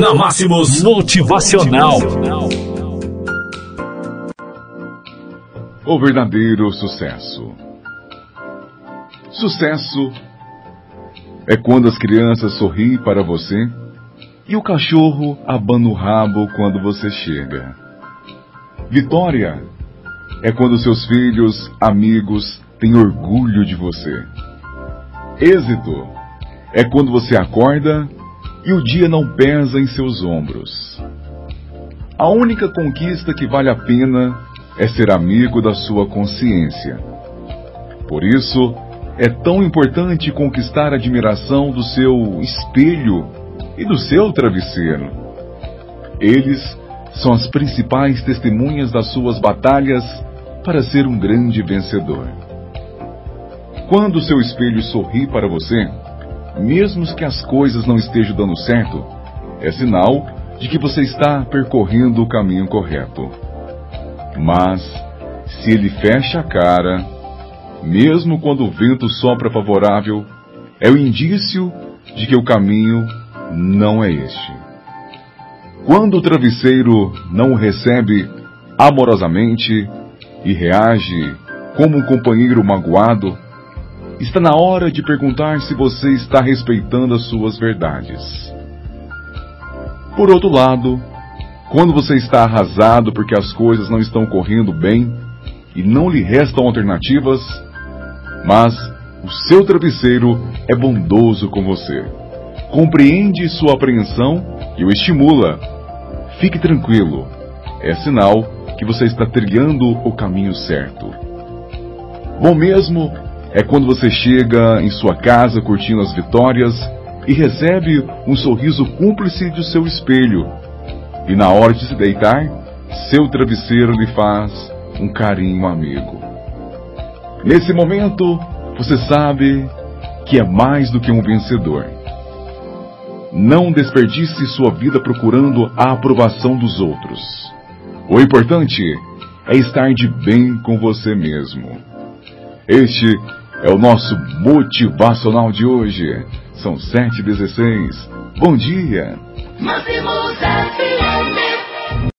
Na Máximos Motivacional. O verdadeiro sucesso. Sucesso é quando as crianças sorriem para você e o cachorro abana o rabo quando você chega. Vitória é quando seus filhos, amigos têm orgulho de você. Êxito é quando você acorda e o dia não pesa em seus ombros. A única conquista que vale a pena é ser amigo da sua consciência. Por isso, é tão importante conquistar a admiração do seu espelho e do seu travesseiro. Eles são as principais testemunhas das suas batalhas para ser um grande vencedor. Quando seu espelho sorri para você, mesmo que as coisas não estejam dando certo, é sinal de que você está percorrendo o caminho correto. Mas, se ele fecha a cara, mesmo quando o vento sopra favorável, é o indício de que o caminho não é este. Quando o travesseiro não o recebe amorosamente e reage como um companheiro magoado, está na hora de perguntar se você está respeitando as suas verdades. Por outro lado, quando você está arrasado porque as coisas não estão correndo bem e não lhe restam alternativas, mas o seu travesseiro é bondoso com você. Compreende sua apreensão e o estimula. Fique tranquilo. É sinal que você está trilhando o caminho certo. Bom mesmo é quando você chega em sua casa curtindo as vitórias e recebe um sorriso cúmplice de seu espelho. E na hora de se deitar, seu travesseiro lhe faz um carinho amigo. Nesse momento, você sabe que é mais do que um vencedor. Não desperdice sua vida procurando a aprovação dos outros. O importante é estar de bem com você mesmo. Este é o nosso motivacional de hoje. São 7h16. Bom dia!